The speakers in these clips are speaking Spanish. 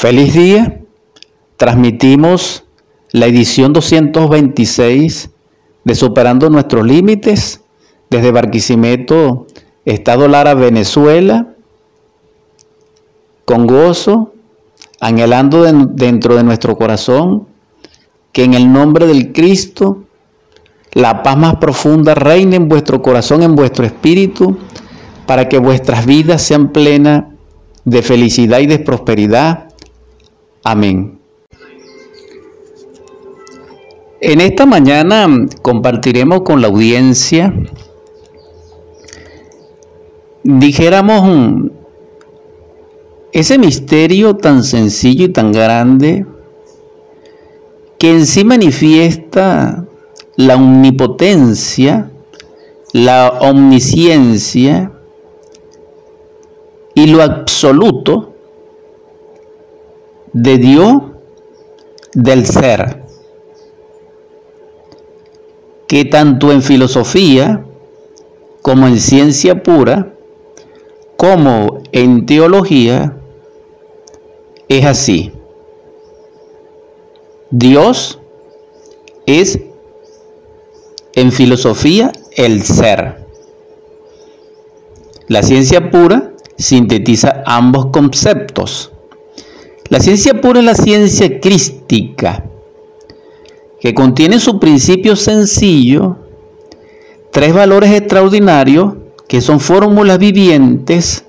Feliz día. Transmitimos la edición 226 de Superando Nuestros Límites desde Barquisimeto, Estado Lara, Venezuela, con gozo, anhelando dentro de nuestro corazón que en el nombre del Cristo la paz más profunda reine en vuestro corazón, en vuestro espíritu, para que vuestras vidas sean plenas de felicidad y de prosperidad Amén. En esta mañana compartiremos con la audiencia, dijéramos, ese misterio tan sencillo y tan grande que en sí manifiesta la omnipotencia, la omnisciencia y lo absoluto de Dios del ser, que tanto en filosofía como en ciencia pura, como en teología, es así. Dios es en filosofía el ser. La ciencia pura sintetiza ambos conceptos. La ciencia pura es la ciencia crística, que contiene su principio sencillo, tres valores extraordinarios, que son fórmulas vivientes,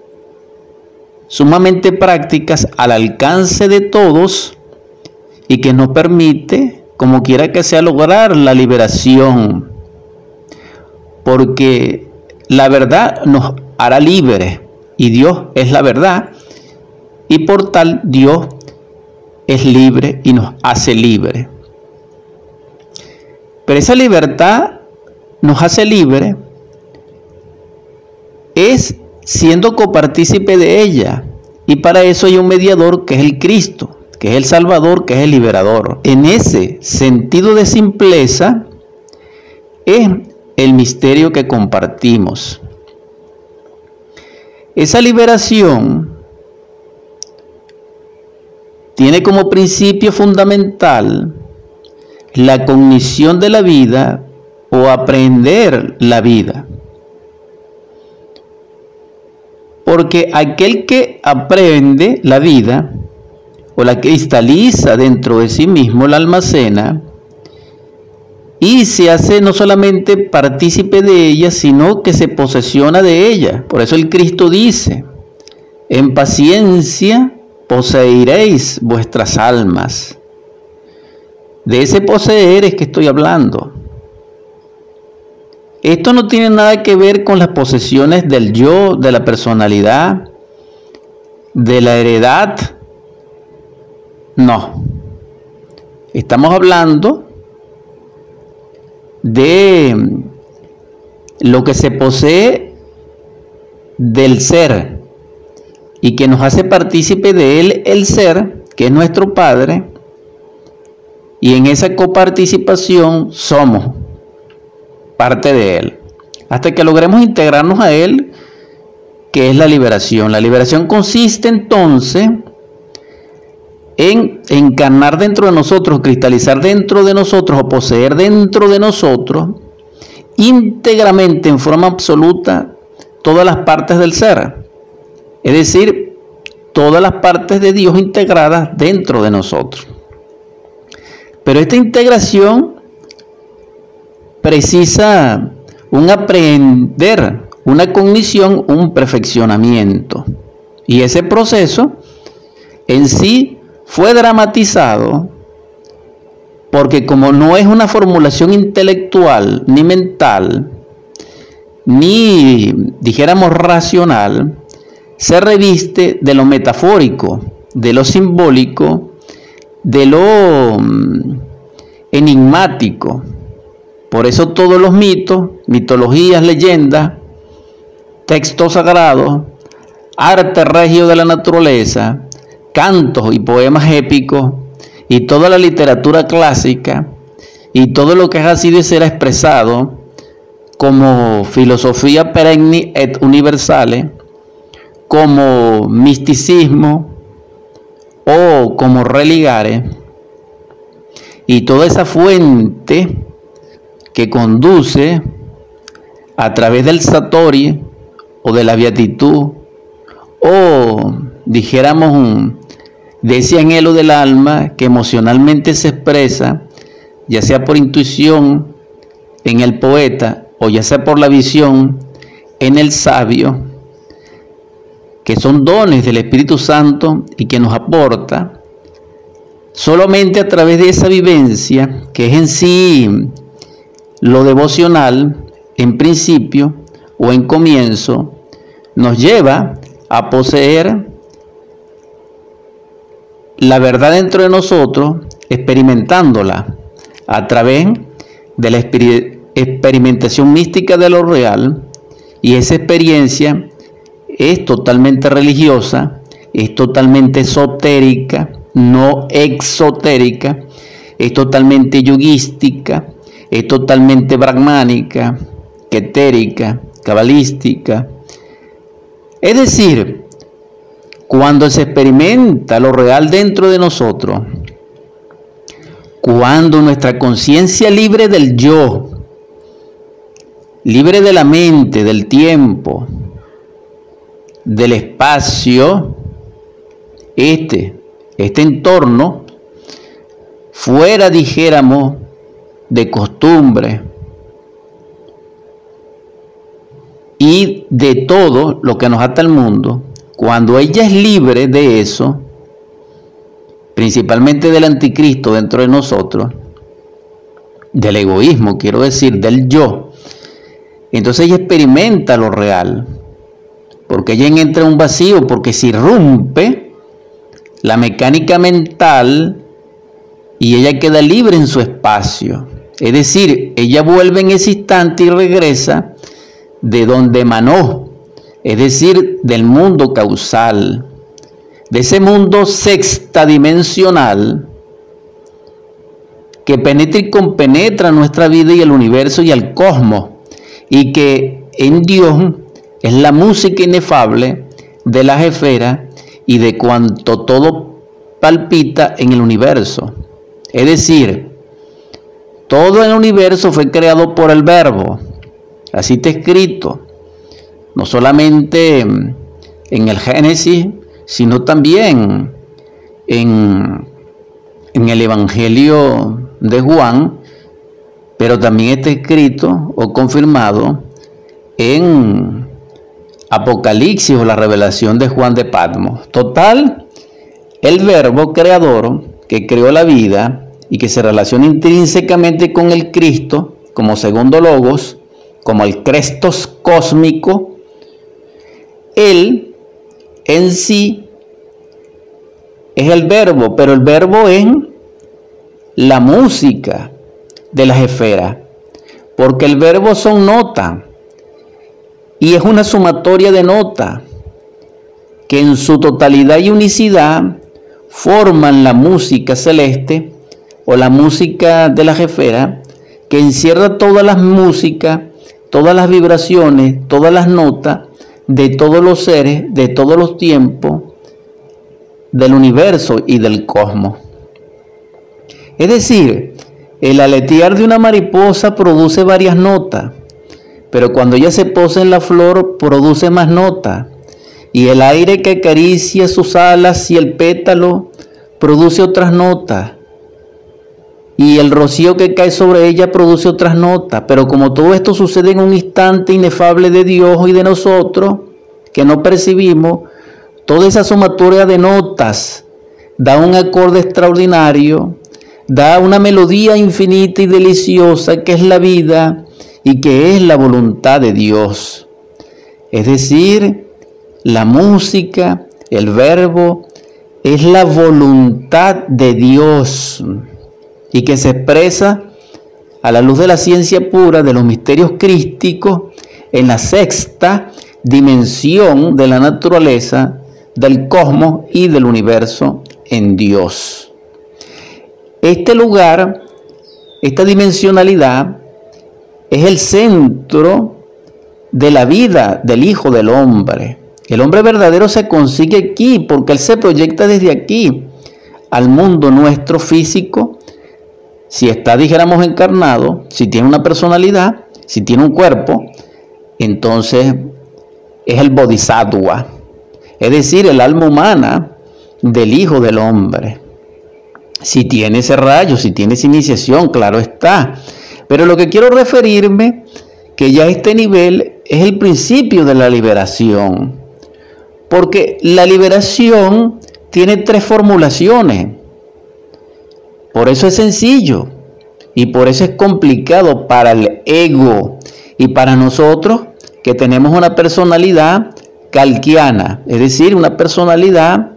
sumamente prácticas, al alcance de todos, y que nos permite, como quiera que sea, lograr la liberación. Porque la verdad nos hará libres, y Dios es la verdad, y por tal Dios es libre y nos hace libre. Pero esa libertad nos hace libre es siendo copartícipe de ella. Y para eso hay un mediador que es el Cristo, que es el Salvador, que es el liberador. En ese sentido de simpleza es el misterio que compartimos. Esa liberación tiene como principio fundamental la cognición de la vida o aprender la vida. Porque aquel que aprende la vida o la cristaliza dentro de sí mismo, la almacena, y se hace no solamente partícipe de ella, sino que se posesiona de ella. Por eso el Cristo dice, en paciencia poseeréis vuestras almas. De ese poseer es que estoy hablando. Esto no tiene nada que ver con las posesiones del yo, de la personalidad, de la heredad. No. Estamos hablando de lo que se posee del ser y que nos hace partícipe de Él el ser, que es nuestro Padre, y en esa coparticipación somos parte de Él. Hasta que logremos integrarnos a Él, que es la liberación. La liberación consiste entonces en encarnar dentro de nosotros, cristalizar dentro de nosotros o poseer dentro de nosotros íntegramente, en forma absoluta, todas las partes del ser. Es decir, todas las partes de Dios integradas dentro de nosotros. Pero esta integración precisa un aprender, una cognición, un perfeccionamiento. Y ese proceso en sí fue dramatizado porque como no es una formulación intelectual ni mental, ni dijéramos racional, se reviste de lo metafórico, de lo simbólico, de lo mm, enigmático. Por eso todos los mitos, mitologías, leyendas, textos sagrados, arte regio de la naturaleza, cantos y poemas épicos, y toda la literatura clásica, y todo lo que ha sido ser expresado como filosofía perenne et universale, como misticismo o como religare, y toda esa fuente que conduce a través del Satori o de la beatitud, o dijéramos de ese anhelo del alma que emocionalmente se expresa, ya sea por intuición en el poeta o ya sea por la visión en el sabio, que son dones del Espíritu Santo y que nos aporta, solamente a través de esa vivencia, que es en sí lo devocional, en principio o en comienzo, nos lleva a poseer la verdad dentro de nosotros, experimentándola a través de la experimentación mística de lo real, y esa experiencia es totalmente religiosa, es totalmente esotérica, no exotérica, es totalmente yogística, es totalmente brahmánica, ketérica, cabalística. Es decir, cuando se experimenta lo real dentro de nosotros, cuando nuestra conciencia libre del yo, libre de la mente, del tiempo, del espacio, este, este entorno, fuera, dijéramos, de costumbre y de todo lo que nos ata al mundo, cuando ella es libre de eso, principalmente del anticristo dentro de nosotros, del egoísmo, quiero decir, del yo, entonces ella experimenta lo real, porque ella entra en un vacío, porque se irrumpe la mecánica mental y ella queda libre en su espacio. Es decir, ella vuelve en ese instante y regresa de donde emanó, es decir, del mundo causal, de ese mundo sexta dimensional que penetra y compenetra nuestra vida y el universo y el cosmos, y que en Dios es la música inefable de las esferas y de cuanto todo palpita en el universo. Es decir, todo el universo fue creado por el verbo. Así está escrito. No solamente en el Génesis, sino también en, en el Evangelio de Juan, pero también está escrito o confirmado en Apocalipsis o la revelación de Juan de Patmos. Total, el verbo creador que creó la vida y que se relaciona intrínsecamente con el Cristo como segundo logos, como el Crestos cósmico, él en sí es el verbo, pero el verbo es la música de las esferas, porque el verbo son notas y es una sumatoria de notas que en su totalidad y unicidad forman la música celeste o la música de la jefera que encierra todas las músicas, todas las vibraciones, todas las notas de todos los seres, de todos los tiempos, del universo y del cosmos. Es decir, el aletear de una mariposa produce varias notas, pero cuando ella se posa en la flor produce más notas. Y el aire que acaricia sus alas y el pétalo produce otras notas. Y el rocío que cae sobre ella produce otras notas. Pero como todo esto sucede en un instante inefable de Dios y de nosotros, que no percibimos, toda esa sumatoria de notas da un acorde extraordinario, da una melodía infinita y deliciosa que es la vida y que es la voluntad de Dios. Es decir, la música, el verbo, es la voluntad de Dios y que se expresa a la luz de la ciencia pura de los misterios crísticos en la sexta dimensión de la naturaleza, del cosmos y del universo en Dios. Este lugar, esta dimensionalidad, es el centro de la vida del Hijo del Hombre. El hombre verdadero se consigue aquí porque Él se proyecta desde aquí. al mundo nuestro físico, si está, dijéramos, encarnado, si tiene una personalidad, si tiene un cuerpo, entonces es el bodhisattva, es decir, el alma humana del Hijo del Hombre. Si tiene ese rayo, si tiene esa iniciación, claro está. Pero lo que quiero referirme, que ya este nivel es el principio de la liberación. Porque la liberación tiene tres formulaciones. Por eso es sencillo y por eso es complicado para el ego y para nosotros que tenemos una personalidad calquiana, es decir, una personalidad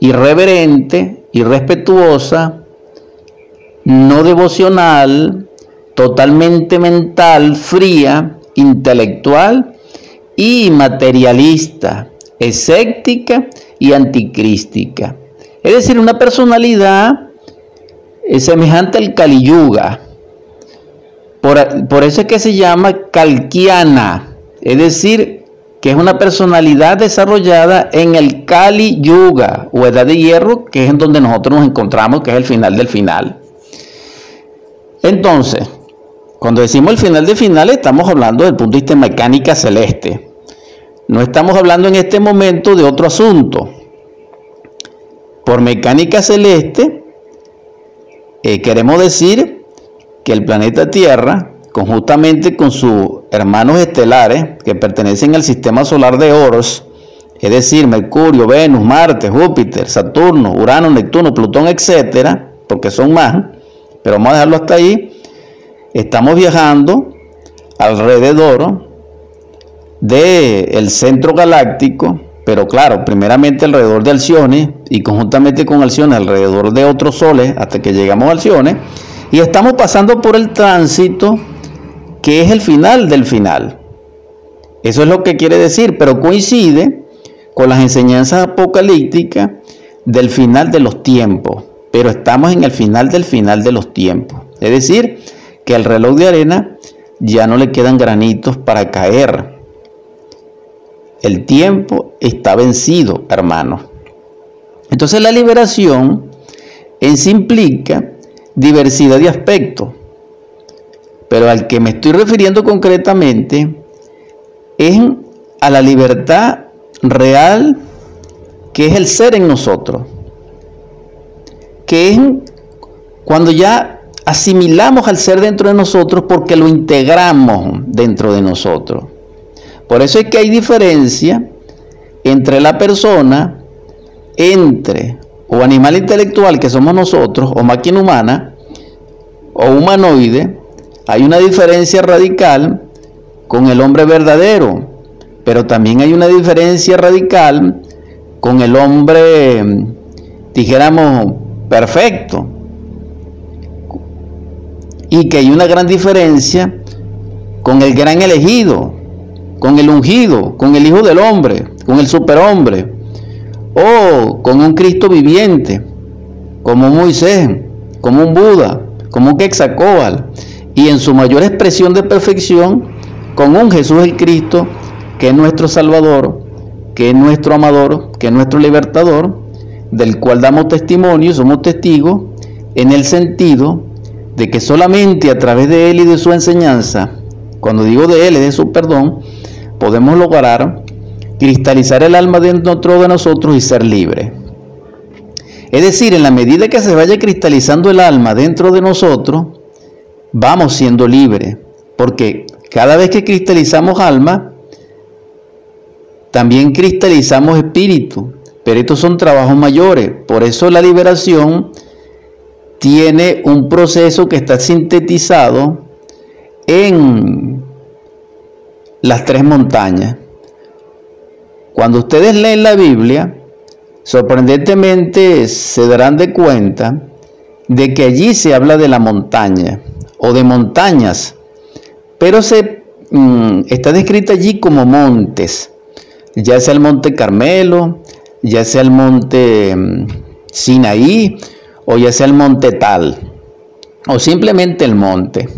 irreverente, irrespetuosa, no devocional, totalmente mental, fría, intelectual y materialista, escéptica y anticrística. Es decir, una personalidad semejante al Kaliyuga. Por, por eso es que se llama calquiana, es decir, que es una personalidad desarrollada en el Kali Yuga o edad de hierro, que es en donde nosotros nos encontramos, que es el final del final. Entonces, cuando decimos el final del final, estamos hablando del punto de vista de mecánica celeste. No estamos hablando en este momento de otro asunto. Por mecánica celeste, eh, queremos decir que el planeta Tierra, conjuntamente con sus hermanos estelares que pertenecen al sistema solar de Horus, es decir, Mercurio, Venus, Marte, Júpiter, Saturno, Urano, Neptuno, Plutón, etcétera, porque son más, pero vamos a dejarlo hasta ahí. Estamos viajando alrededor del centro galáctico, pero claro, primeramente alrededor de Alcione y conjuntamente con Alcione alrededor de otros soles hasta que llegamos a Alcione y estamos pasando por el tránsito que es el final del final. Eso es lo que quiere decir, pero coincide con las enseñanzas apocalípticas del final de los tiempos, pero estamos en el final del final de los tiempos. Es decir, que al reloj de arena ya no le quedan granitos para caer. El tiempo está vencido, hermano. Entonces la liberación en sí implica diversidad de aspectos. Pero al que me estoy refiriendo concretamente es a la libertad real que es el ser en nosotros. Que es cuando ya asimilamos al ser dentro de nosotros porque lo integramos dentro de nosotros. Por eso es que hay diferencia entre la persona, entre o animal intelectual que somos nosotros, o máquina humana, o humanoide, hay una diferencia radical con el hombre verdadero, pero también hay una diferencia radical con el hombre, dijéramos, perfecto. Y que hay una gran diferencia con el gran elegido, con el ungido, con el Hijo del Hombre, con el superhombre, o con un Cristo viviente, como Moisés, como un Buda, como un Quetzalcóatl, y en su mayor expresión de perfección, con un Jesús el Cristo, que es nuestro Salvador, que es nuestro amador, que es nuestro libertador, del cual damos testimonio, somos testigos, en el sentido de que solamente a través de Él y de su enseñanza, cuando digo de Él, es de su perdón, podemos lograr cristalizar el alma dentro de nosotros y ser libre. Es decir, en la medida que se vaya cristalizando el alma dentro de nosotros, vamos siendo libres, porque cada vez que cristalizamos alma, también cristalizamos espíritu, pero estos son trabajos mayores, por eso la liberación tiene un proceso que está sintetizado en las tres montañas. Cuando ustedes leen la Biblia, sorprendentemente se darán de cuenta de que allí se habla de la montaña o de montañas, pero se mm, está descrita allí como montes, ya sea el monte Carmelo, ya sea el monte mm, Sinaí o ya sea el monte tal, o simplemente el monte.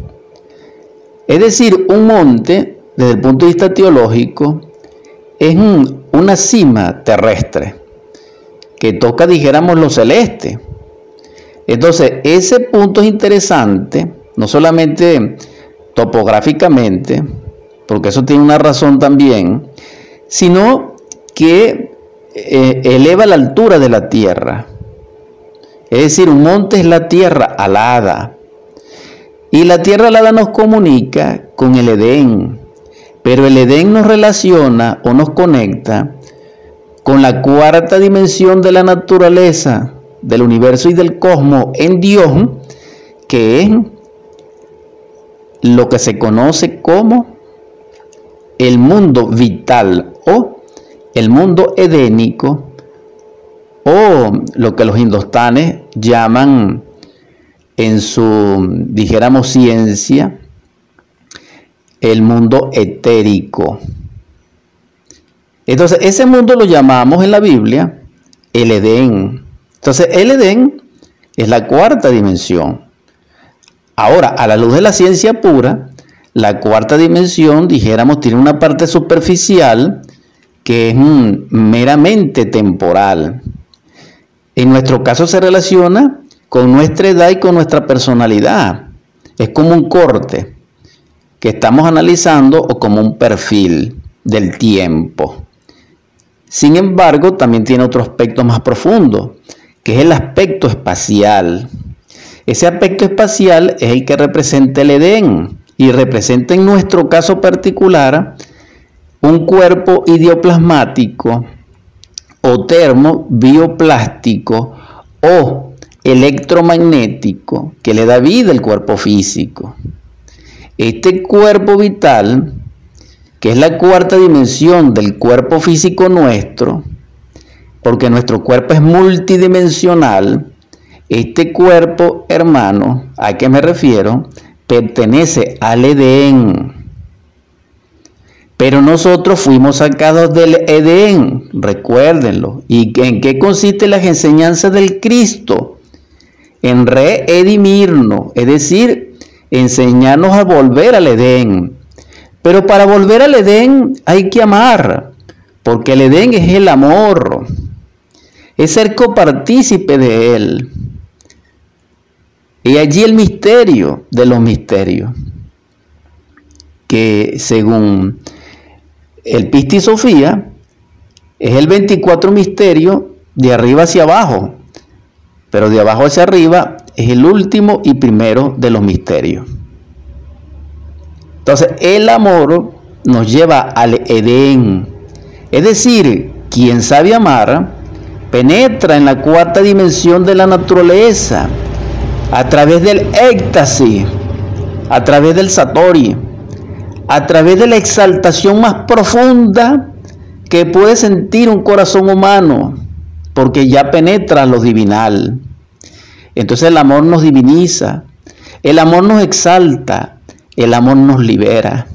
Es decir, un monte desde el punto de vista teológico, es una cima terrestre que toca, dijéramos, lo celeste. Entonces, ese punto es interesante, no solamente topográficamente, porque eso tiene una razón también, sino que eh, eleva la altura de la tierra. Es decir, un monte es la tierra alada. Y la tierra alada nos comunica con el Edén. Pero el Edén nos relaciona o nos conecta con la cuarta dimensión de la naturaleza, del universo y del cosmos en Dios, que es lo que se conoce como el mundo vital o el mundo edénico o lo que los indostanes llaman en su, dijéramos, ciencia, el mundo etérico. Entonces, ese mundo lo llamamos en la Biblia el Edén. Entonces, el Edén es la cuarta dimensión. Ahora, a la luz de la ciencia pura, la cuarta dimensión, dijéramos, tiene una parte superficial que es meramente temporal. En nuestro caso se relaciona con nuestra edad y con nuestra personalidad. Es como un corte que estamos analizando o como un perfil del tiempo. Sin embargo, también tiene otro aspecto más profundo, que es el aspecto espacial. Ese aspecto espacial es el que representa el Edén y representa en nuestro caso particular un cuerpo idioplasmático o termo bioplástico o electromagnético que le da vida al cuerpo físico. Este cuerpo vital, que es la cuarta dimensión del cuerpo físico nuestro, porque nuestro cuerpo es multidimensional, este cuerpo, hermano, a qué me refiero, pertenece al Edén. Pero nosotros fuimos sacados del Edén, recuérdenlo. ¿Y en qué consiste las enseñanzas del Cristo? En reedimirnos, es decir, enseñarnos a volver al Edén. Pero para volver al Edén hay que amar, porque el Edén es el amor, es ser copartícipe de él. Y allí el misterio de los misterios, que según el Pisti Sofía es el 24 misterio de arriba hacia abajo, pero de abajo hacia arriba es el último y primero de los misterios. Entonces, el amor nos lleva al Edén. Es decir, quien sabe amar penetra en la cuarta dimensión de la naturaleza a través del éxtasis, a través del satori, a través de la exaltación más profunda que puede sentir un corazón humano, porque ya penetra lo divinal. Entonces el amor nos diviniza, el amor nos exalta, el amor nos libera.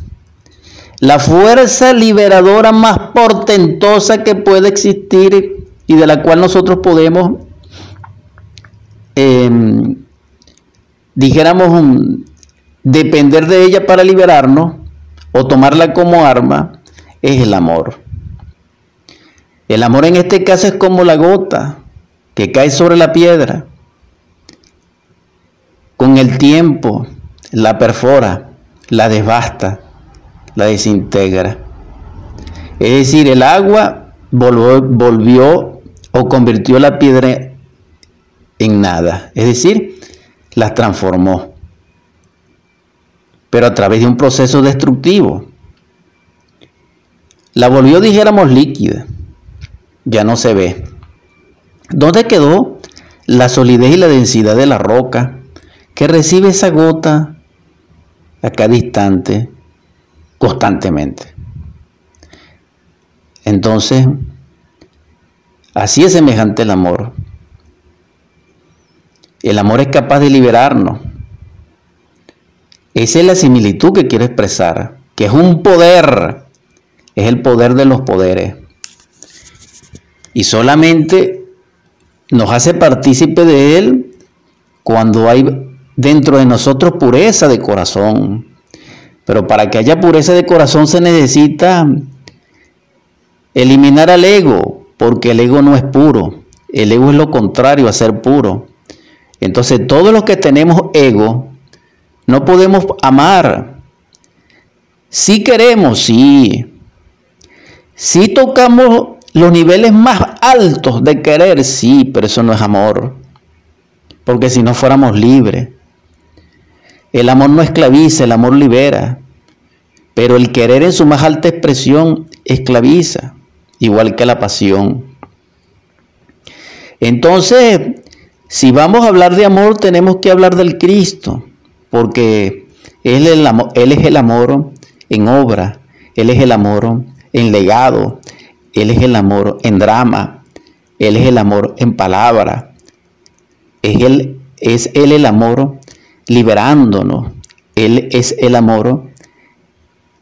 La fuerza liberadora más portentosa que puede existir y de la cual nosotros podemos, em, dijéramos, depender de ella para liberarnos, o tomarla como arma es el amor. El amor en este caso es como la gota que cae sobre la piedra. Con el tiempo la perfora, la devasta, la desintegra. Es decir, el agua volvió, volvió o convirtió la piedra en nada. Es decir, la transformó pero a través de un proceso destructivo. La volvió, dijéramos, líquida. Ya no se ve. ¿Dónde quedó la solidez y la densidad de la roca que recibe esa gota a cada instante, constantemente? Entonces, así es semejante el amor. El amor es capaz de liberarnos esa es la similitud que quiere expresar, que es un poder, es el poder de los poderes. Y solamente nos hace partícipe de él cuando hay dentro de nosotros pureza de corazón. Pero para que haya pureza de corazón se necesita eliminar al ego, porque el ego no es puro. El ego es lo contrario a ser puro. Entonces, todos los que tenemos ego, no podemos amar. Si queremos, sí. Si tocamos los niveles más altos de querer, sí, pero eso no es amor. Porque si no fuéramos libres. El amor no esclaviza, el amor libera. Pero el querer en su más alta expresión esclaviza, igual que la pasión. Entonces, si vamos a hablar de amor, tenemos que hablar del Cristo, porque Él es el amor, él es el amor en obra, Él es el amor en legado, Él es el amor en drama, Él es el amor en palabra, es Él, es él el amor liberándonos, Él es el amor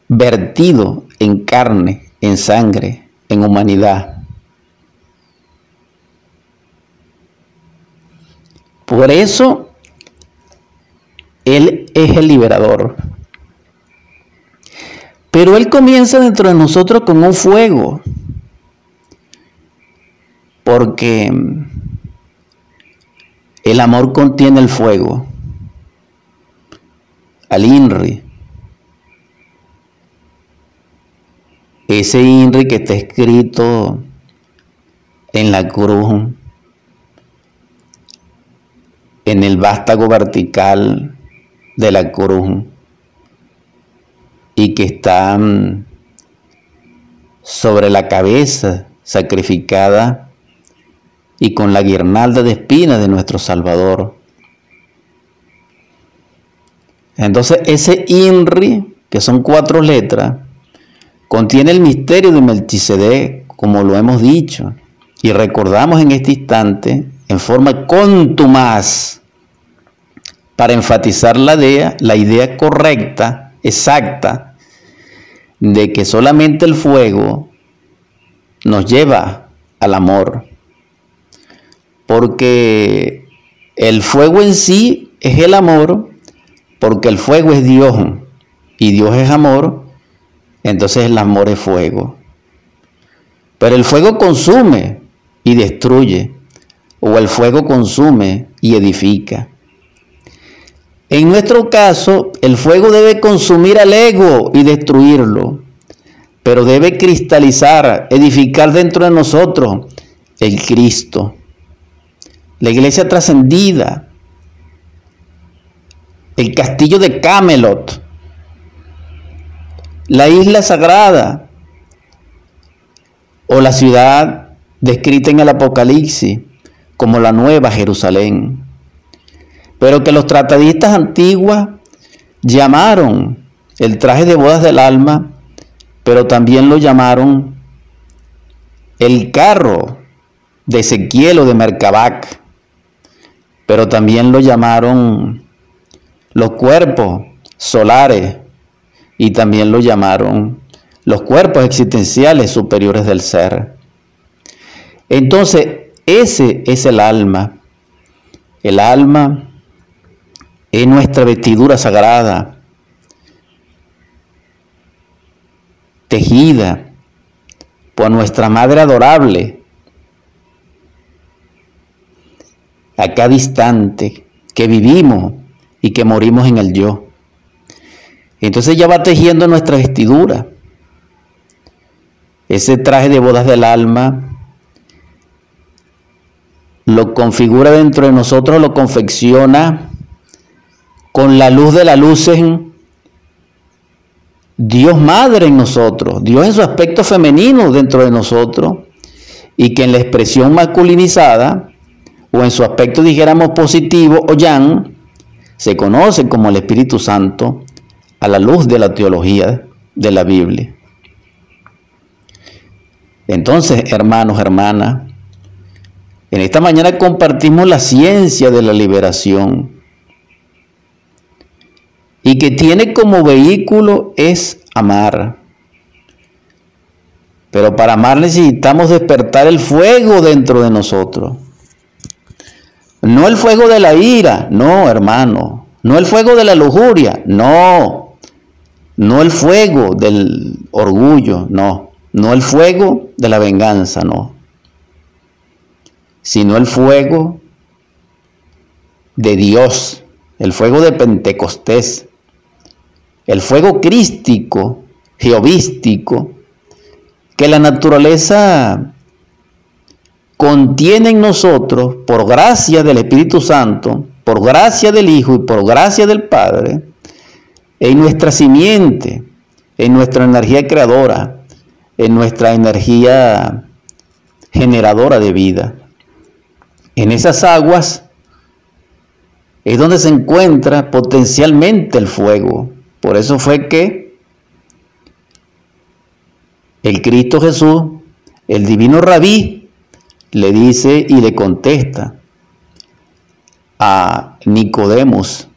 vertido en carne, en sangre, en humanidad. Por eso, Él es el liberador. Pero Él comienza dentro de nosotros con un fuego. Porque el amor contiene el fuego. Al INRI. Ese INRI que está escrito en la cruz en el vástago vertical de la cruz y que está sobre la cabeza sacrificada y con la guirnalda de espinas de nuestro Salvador. Entonces ese INRI, que son cuatro letras, contiene el misterio de Melchizedek, como lo hemos dicho, y recordamos en este instante en forma contumaz para enfatizar la idea, la idea correcta, exacta, de que solamente el fuego nos lleva al amor. Porque el fuego en sí es el amor, porque el fuego es Dios y Dios es amor, entonces el amor es fuego. Pero el fuego consume y destruye, o el fuego consume y edifica. En nuestro caso, el fuego debe consumir al ego y destruirlo, pero debe cristalizar, edificar dentro de nosotros el Cristo, la iglesia trascendida, el castillo de Camelot, la isla sagrada o la ciudad descrita en el Apocalipsis como la nueva Jerusalén pero que los tratadistas antiguos llamaron el traje de bodas del alma, pero también lo llamaron el carro de Ezequiel o de Mercabac, pero también lo llamaron los cuerpos solares y también lo llamaron los cuerpos existenciales superiores del ser. Entonces, ese es el alma. El alma es nuestra vestidura sagrada, tejida por nuestra Madre adorable, a cada instante que vivimos y que morimos en el yo. Entonces ya va tejiendo nuestra vestidura. Ese traje de bodas del alma lo configura dentro de nosotros, lo confecciona con la luz de la luz en Dios Madre en nosotros, Dios en su aspecto femenino dentro de nosotros, y que en la expresión masculinizada, o en su aspecto dijéramos positivo o yang, se conoce como el Espíritu Santo a la luz de la teología de la Biblia. Entonces, hermanos, hermanas, en esta mañana compartimos la ciencia de la liberación y que tiene como vehículo es amar. Pero para amar necesitamos despertar el fuego dentro de nosotros. No el fuego de la ira, no, hermano. No el fuego de la lujuria, no. No el fuego del orgullo, no. No el fuego de la venganza, no. sino el fuego de Dios, el fuego de Pentecostés, el fuego crístico, geovístico, que la naturaleza contiene en nosotros por gracia del Espíritu Santo, por gracia del Hijo y por gracia del Padre, en nuestra simiente, en nuestra energía creadora, en nuestra energía generadora de vida. En esas aguas es donde se encuentra potencialmente el fuego. Por eso fue que el Cristo Jesús, el divino rabí, le dice y le contesta a Nicodemos,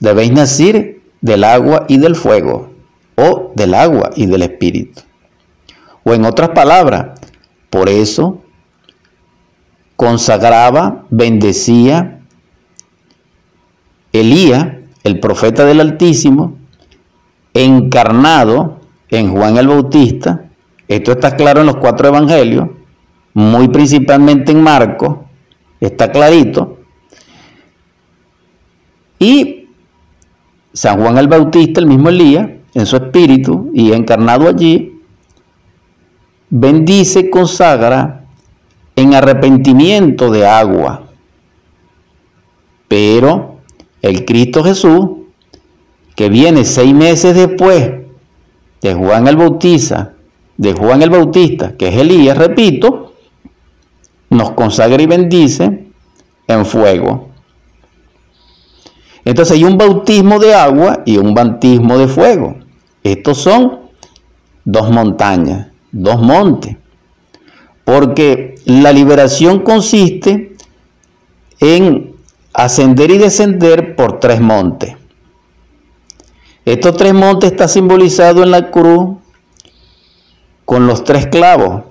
debéis nacer del agua y del fuego, o del agua y del espíritu. O en otras palabras, por eso consagraba, bendecía Elías, el profeta del Altísimo, encarnado en Juan el Bautista. Esto está claro en los cuatro evangelios, muy principalmente en Marcos, está clarito. Y San Juan el Bautista, el mismo Elías, en su espíritu y encarnado allí, bendice, consagra en arrepentimiento de agua. Pero el Cristo Jesús, que viene seis meses después de Juan el Bautista, de Juan el Bautista, que es Elías, repito, nos consagra y bendice en fuego. Entonces hay un bautismo de agua y un bautismo de fuego. Estos son dos montañas, dos montes. Porque la liberación consiste en ascender y descender por tres montes. Estos tres montes están simbolizados en la cruz con los tres clavos.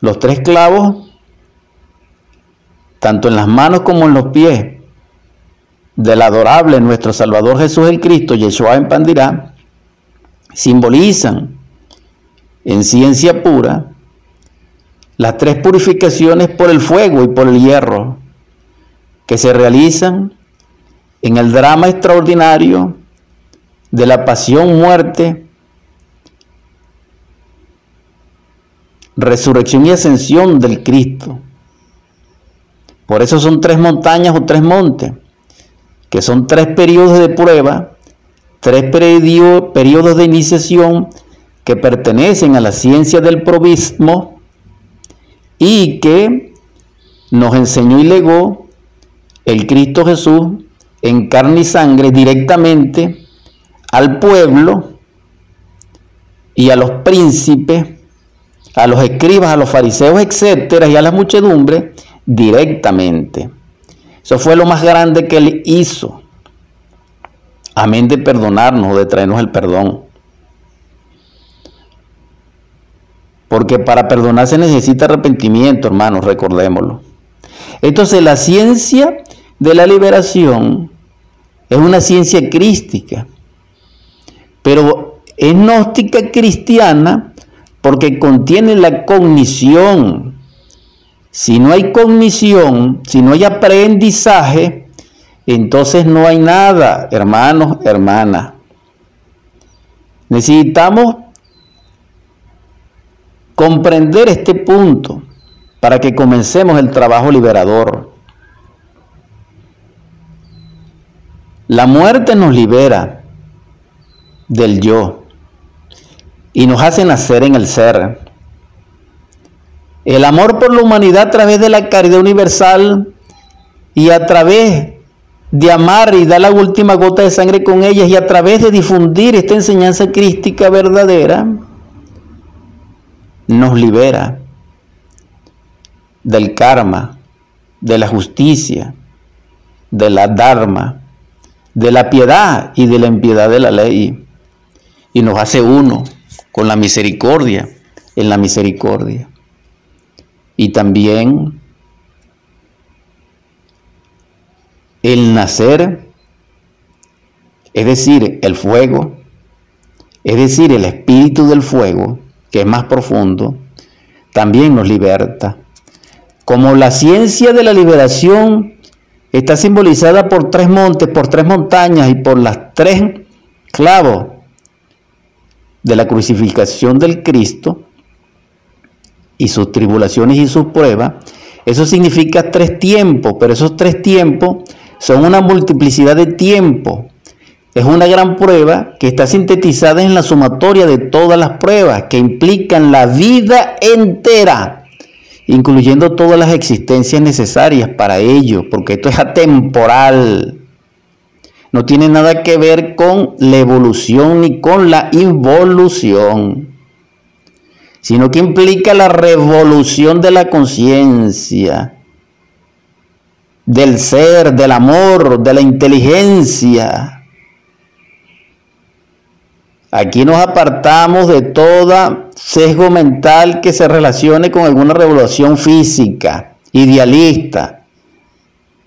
Los tres clavos, tanto en las manos como en los pies, del adorable nuestro Salvador Jesús el Cristo, Yeshua en Pandirá, simbolizan en ciencia pura las tres purificaciones por el fuego y por el hierro que se realizan en el drama extraordinario de la pasión, muerte, resurrección y ascensión del Cristo. Por eso son tres montañas o tres montes que son tres periodos de prueba, tres periodos de iniciación que pertenecen a la ciencia del probismo y que nos enseñó y legó el Cristo Jesús en carne y sangre directamente al pueblo y a los príncipes, a los escribas, a los fariseos, etcétera, y a la muchedumbre directamente. Eso fue lo más grande que él hizo. Amén de perdonarnos, de traernos el perdón. Porque para perdonar se necesita arrepentimiento, hermanos, recordémoslo. Entonces la ciencia de la liberación es una ciencia crística, pero es gnóstica cristiana porque contiene la cognición si no hay cognición, si no hay aprendizaje, entonces no hay nada, hermanos, hermanas. Necesitamos comprender este punto para que comencemos el trabajo liberador. La muerte nos libera del yo y nos hace nacer en el ser. El amor por la humanidad a través de la caridad universal y a través de amar y dar la última gota de sangre con ellas y a través de difundir esta enseñanza crística verdadera, nos libera del karma, de la justicia, de la dharma, de la piedad y de la impiedad de la ley. Y nos hace uno con la misericordia, en la misericordia y también el nacer, es decir, el fuego, es decir, el espíritu del fuego, que es más profundo, también nos liberta. Como la ciencia de la liberación está simbolizada por tres montes, por tres montañas y por las tres clavos de la crucificación del Cristo y sus tribulaciones y sus pruebas, eso significa tres tiempos, pero esos tres tiempos son una multiplicidad de tiempos. Es una gran prueba que está sintetizada en la sumatoria de todas las pruebas que implican la vida entera, incluyendo todas las existencias necesarias para ello, porque esto es atemporal. No tiene nada que ver con la evolución ni con la involución, sino que implica la revolución de la conciencia, del ser, del amor, de la inteligencia Aquí nos apartamos de toda sesgo mental que se relacione con alguna revolución física, idealista,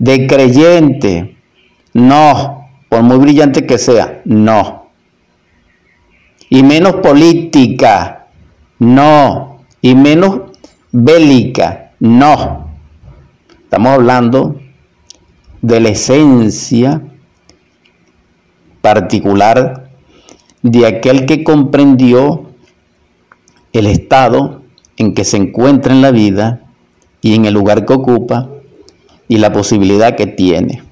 de creyente. No, por muy brillante que sea, no. Y menos política, no. Y menos bélica, no. Estamos hablando de la esencia particular de aquel que comprendió el estado en que se encuentra en la vida y en el lugar que ocupa y la posibilidad que tiene.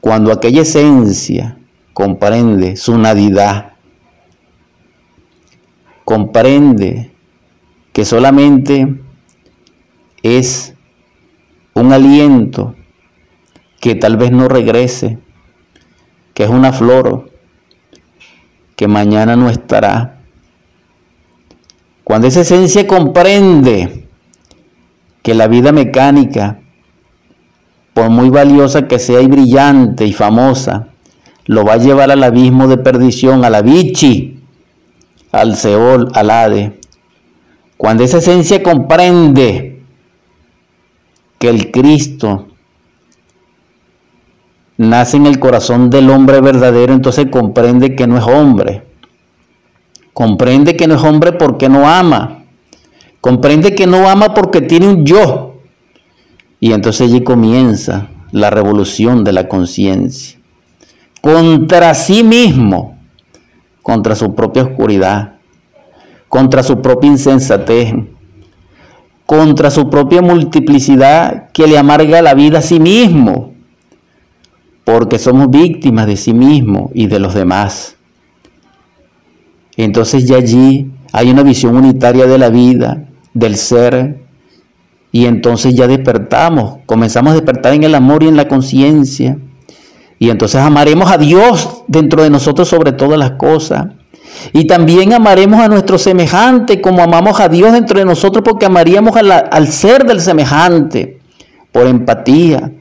Cuando aquella esencia comprende su nadidad, comprende que solamente es un aliento que tal vez no regrese, que es una flor que mañana no estará. Cuando esa esencia comprende que la vida mecánica, por muy valiosa que sea y brillante y famosa, lo va a llevar al abismo de perdición, a la bichi, al Seol, al Ade. Cuando esa esencia comprende que el Cristo nace en el corazón del hombre verdadero, entonces comprende que no es hombre. Comprende que no es hombre porque no ama. Comprende que no ama porque tiene un yo. Y entonces allí comienza la revolución de la conciencia. Contra sí mismo, contra su propia oscuridad, contra su propia insensatez, contra su propia multiplicidad que le amarga la vida a sí mismo porque somos víctimas de sí mismo y de los demás. Entonces ya allí hay una visión unitaria de la vida, del ser, y entonces ya despertamos, comenzamos a despertar en el amor y en la conciencia, y entonces amaremos a Dios dentro de nosotros sobre todas las cosas. Y también amaremos a nuestro semejante como amamos a Dios dentro de nosotros porque amaríamos al ser del semejante por empatía,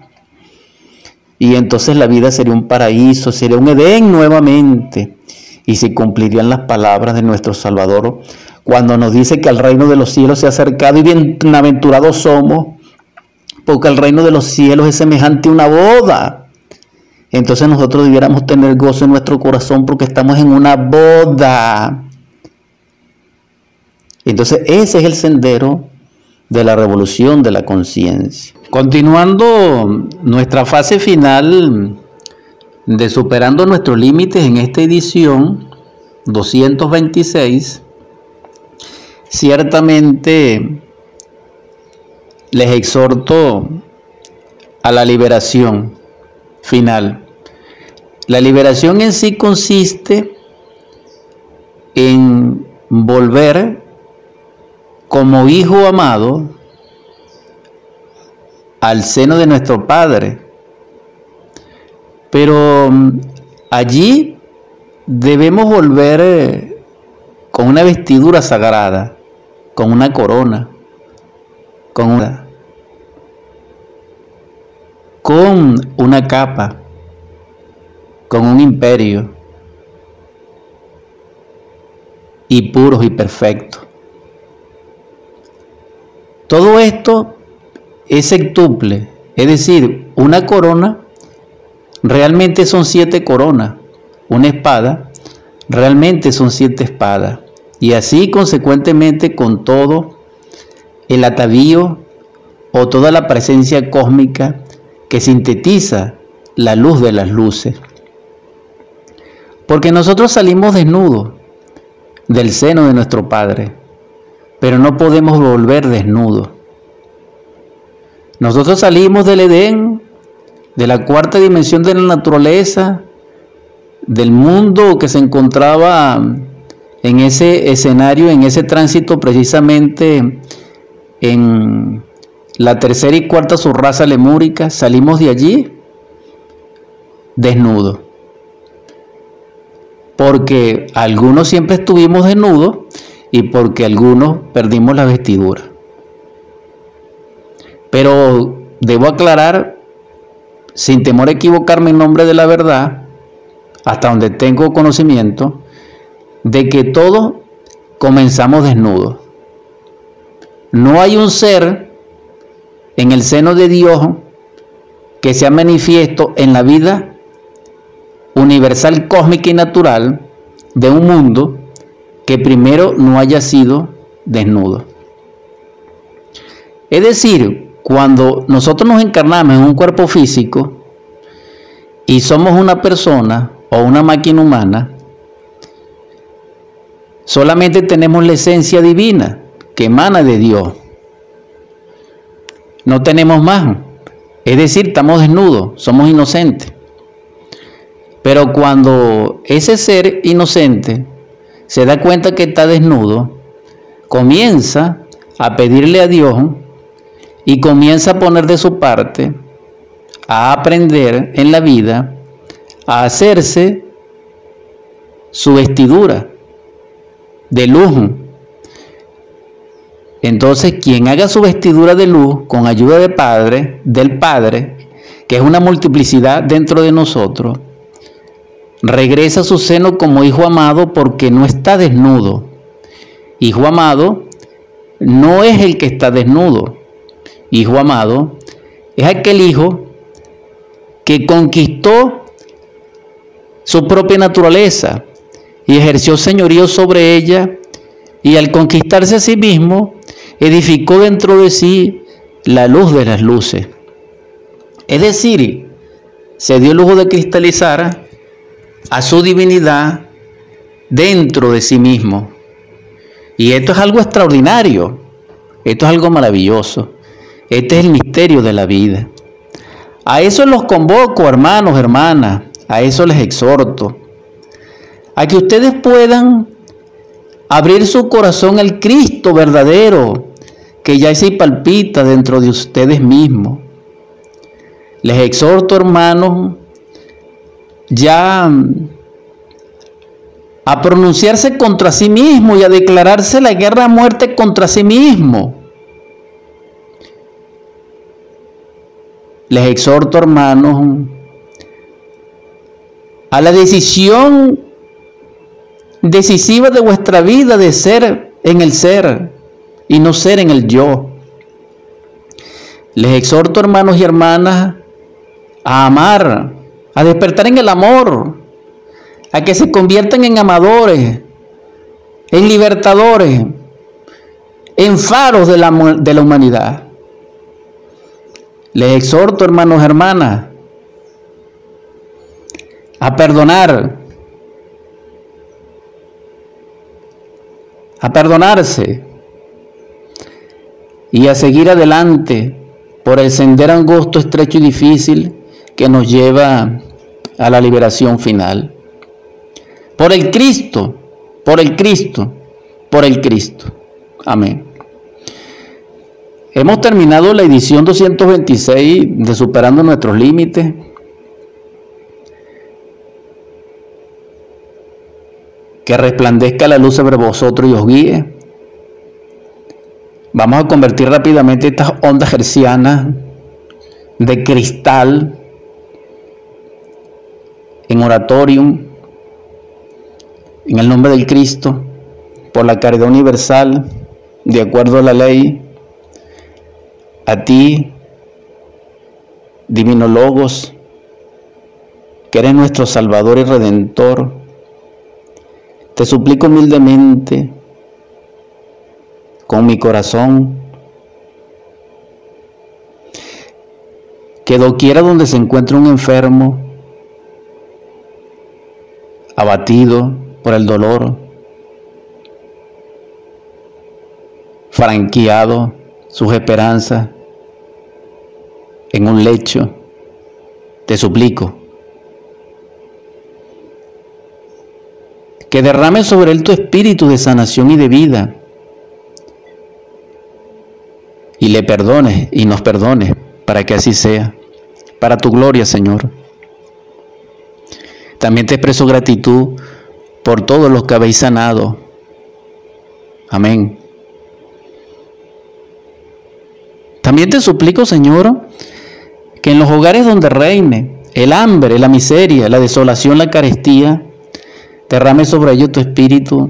y entonces la vida sería un paraíso, sería un Edén nuevamente. Y se cumplirían las palabras de nuestro Salvador cuando nos dice que el reino de los cielos se ha acercado y bienaventurados somos, porque el reino de los cielos es semejante a una boda. Entonces nosotros debiéramos tener gozo en nuestro corazón porque estamos en una boda. Entonces ese es el sendero de la revolución de la conciencia. Continuando nuestra fase final de superando nuestros límites en esta edición 226, ciertamente les exhorto a la liberación final. La liberación en sí consiste en volver como hijo amado al seno de nuestro Padre. Pero mm, allí debemos volver eh, con una vestidura sagrada, con una corona, con una, con una capa, con un imperio, y puros y perfectos. Todo esto es septuple, es decir, una corona realmente son siete coronas, una espada realmente son siete espadas, y así consecuentemente con todo el atavío o toda la presencia cósmica que sintetiza la luz de las luces. Porque nosotros salimos desnudos del seno de nuestro Padre, pero no podemos volver desnudos. Nosotros salimos del Edén, de la cuarta dimensión de la naturaleza, del mundo que se encontraba en ese escenario, en ese tránsito precisamente en la tercera y cuarta subraza lemúrica, salimos de allí desnudos. Porque algunos siempre estuvimos desnudos y porque algunos perdimos la vestidura. Pero debo aclarar, sin temor a equivocarme en nombre de la verdad, hasta donde tengo conocimiento, de que todos comenzamos desnudos. No hay un ser en el seno de Dios que sea manifiesto en la vida universal, cósmica y natural de un mundo que primero no haya sido desnudo. Es decir, cuando nosotros nos encarnamos en un cuerpo físico y somos una persona o una máquina humana, solamente tenemos la esencia divina que emana de Dios. No tenemos más. Es decir, estamos desnudos, somos inocentes. Pero cuando ese ser inocente se da cuenta que está desnudo, comienza a pedirle a Dios y comienza a poner de su parte, a aprender en la vida, a hacerse su vestidura de luz. Entonces, quien haga su vestidura de luz con ayuda de Padre, del Padre, que es una multiplicidad dentro de nosotros, regresa a su seno como hijo amado porque no está desnudo. Hijo amado no es el que está desnudo. Hijo amado es aquel hijo que conquistó su propia naturaleza y ejerció señorío sobre ella y al conquistarse a sí mismo edificó dentro de sí la luz de las luces. Es decir, se dio el lujo de cristalizar a su divinidad dentro de sí mismo. Y esto es algo extraordinario, esto es algo maravilloso, este es el misterio de la vida. A eso los convoco, hermanos, hermanas, a eso les exhorto, a que ustedes puedan abrir su corazón al Cristo verdadero, que ya se palpita dentro de ustedes mismos. Les exhorto, hermanos, ya a pronunciarse contra sí mismo y a declararse la guerra a muerte contra sí mismo. Les exhorto, hermanos, a la decisión decisiva de vuestra vida de ser en el ser y no ser en el yo. Les exhorto, hermanos y hermanas, a amar, a despertar en el amor, a que se conviertan en amadores, en libertadores, en faros de la, de la humanidad. Les exhorto, hermanos hermanas, a perdonar, a perdonarse y a seguir adelante por el sendero angosto, estrecho y difícil que nos lleva a la liberación final. Por el Cristo, por el Cristo, por el Cristo. Amén. Hemos terminado la edición 226 de Superando nuestros Límites. que resplandezca la luz sobre vosotros y os guíe. Vamos a convertir rápidamente estas ondas hercianas de cristal en oratorium, en el nombre del Cristo, por la caridad universal, de acuerdo a la ley, a ti, divino Logos, que eres nuestro Salvador y Redentor, te suplico humildemente, con mi corazón, que doquiera donde se encuentre un enfermo, abatido por el dolor, franqueado sus esperanzas en un lecho, te suplico que derrame sobre él tu espíritu de sanación y de vida y le perdones y nos perdones para que así sea, para tu gloria, Señor. También te expreso gratitud por todos los que habéis sanado. Amén. También te suplico, Señor, que en los hogares donde reine el hambre, la miseria, la desolación, la carestía, derrame sobre ellos tu espíritu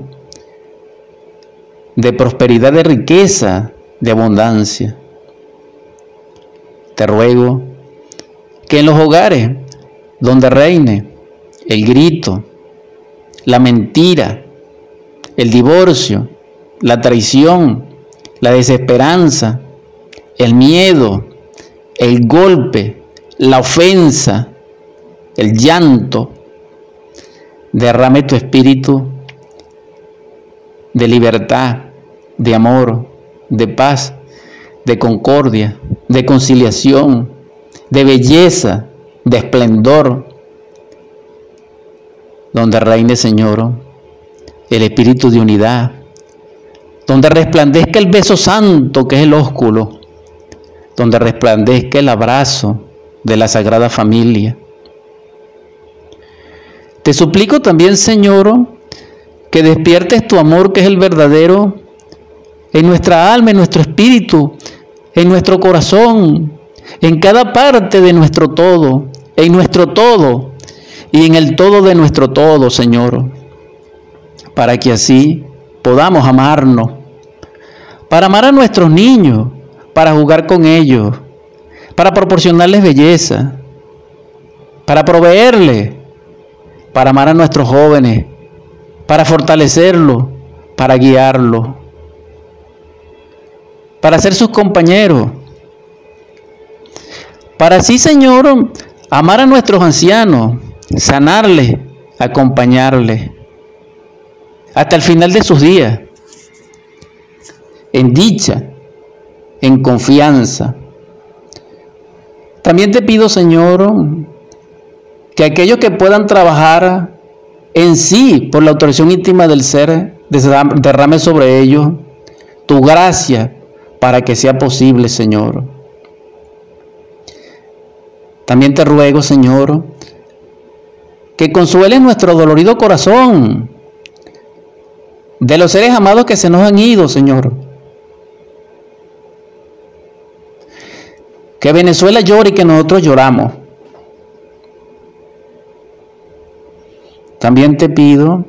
de prosperidad, de riqueza, de abundancia. Te ruego que en los hogares donde reine el grito, la mentira, el divorcio, la traición, la desesperanza, el miedo, el golpe, la ofensa, el llanto, derrame tu espíritu de libertad, de amor, de paz, de concordia, de conciliación, de belleza, de esplendor, donde reine, Señor, el espíritu de unidad, donde resplandezca el beso santo que es el ósculo, donde resplandezca el abrazo de la Sagrada Familia. Te suplico también, Señor, que despiertes tu amor que es el verdadero en nuestra alma, en nuestro espíritu, en nuestro corazón, en cada parte de nuestro todo, en nuestro todo y en el todo de nuestro todo, Señor, para que así podamos amarnos, para amar a nuestros niños, para jugar con ellos, para proporcionarles belleza, para proveerles, para amar a nuestros jóvenes, para fortalecerlos, para guiarlos, para ser sus compañeros, para así, Señor, amar a nuestros ancianos, sanarles, acompañarles, hasta el final de sus días, en dicha, en confianza. También te pido, Señor, que aquellos que puedan trabajar en sí por la autorización íntima del ser, derrame sobre ellos tu gracia para que sea posible, Señor. También te ruego, Señor, que consueles nuestro dolorido corazón de los seres amados que se nos han ido, Señor. Que Venezuela llore y que nosotros lloramos. También te pido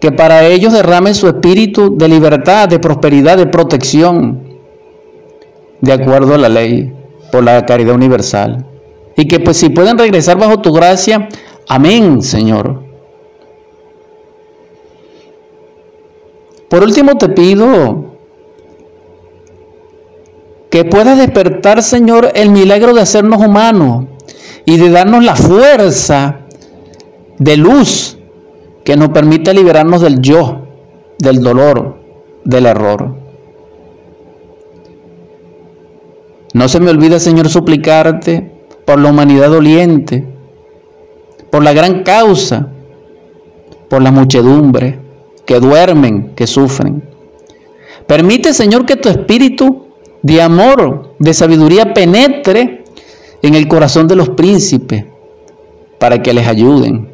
que para ellos derrame su espíritu de libertad, de prosperidad, de protección, de acuerdo a la ley, por la caridad universal. Y que pues si pueden regresar bajo tu gracia, amén, Señor. Por último te pido que puedas despertar, Señor, el milagro de hacernos humanos y de darnos la fuerza de luz que nos permita liberarnos del yo, del dolor, del error. No se me olvida, Señor, suplicarte por la humanidad doliente, por la gran causa, por la muchedumbre que duermen, que sufren. Permite, Señor, que tu espíritu de amor, de sabiduría penetre en el corazón de los príncipes para que les ayuden.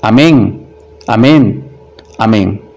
Amén, amén, amén.